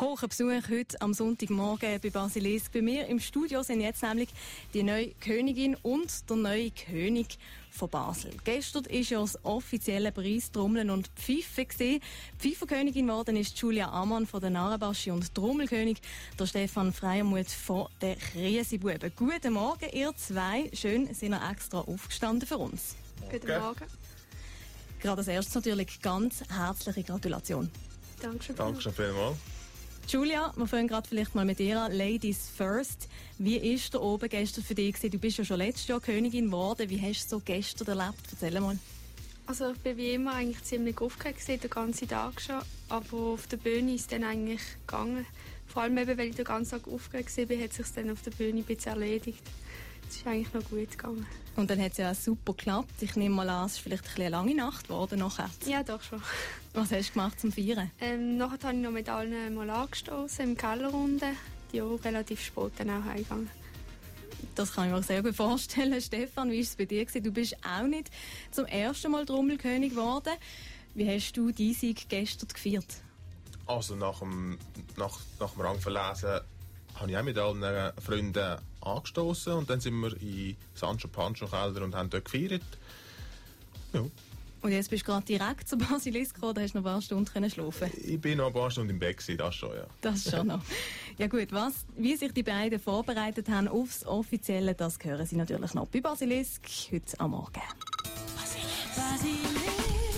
Hoher Besuch heute am Sonntagmorgen bei Basilisk. Bei mir im Studio sind jetzt nämlich die neue Königin und der neue König von Basel. Gestern war ja das offizielle Preis Trommeln und Pfeife. Gewesen. Pfeifferkönigin geworden ist Julia Amann von der Narabaschi und Trommelkönig der Stefan Freiermuth von der Kriesibuben. Guten Morgen, ihr zwei. Schön, sind ihr extra aufgestanden für uns. Guten Morgen. Gerade als erstes natürlich ganz herzliche Gratulation. Dankeschön. Dankeschön vielmals. Julia, wir fangen gerade vielleicht mal mit dir an. Ladies first. Wie ist der oben gestern für dich? Du bist ja schon letztes Jahr Königin geworden. Wie hast du so gestern erlebt? Erzähl mal. Also ich bin wie immer eigentlich ziemlich aufgeregt den ganzen Tag schon, aber auf der Bühne ist es dann eigentlich gegangen. Vor allem eben, weil ich den ganzen Tag aufgeregt war, hat es sich dann auf der Bühne ein bisschen erledigt. Es ist eigentlich noch gut gegangen. Und dann hat es ja auch super geklappt. Ich nehme mal an, es ist vielleicht ein eine lange Nacht geworden nachher. Ja, doch schon. Was hast du gemacht zum Feiern? Ähm, nachher habe ich noch mit allen mal angestoßen im Kellerrunde. Die auch relativ spät dann auch heimgegangen. Das kann ich mir sehr gut vorstellen. Stefan, wie war es bei dir? Du bist auch nicht zum ersten Mal Trommelkönig geworden. Wie hast du diesen Sieg gestern gefeiert? Also nach dem, nach, nach dem Rangverlesen habe ich auch mit allen Freunden angestoßen und dann sind wir in Sancho Pancho Keller und haben dort gefeiert. Ja. Und jetzt bist du gerade direkt zu Basilisk gekommen, da hast du noch ein paar Stunden können schlafen Ich bin noch ein paar Stunden im Bett gewesen, das schon, ja. Das schon noch. Ja gut, was, wie sich die beiden vorbereitet haben aufs Offizielle, das hören Sie natürlich noch bei Basilisk heute am Morgen. Basilisk. Basilisk.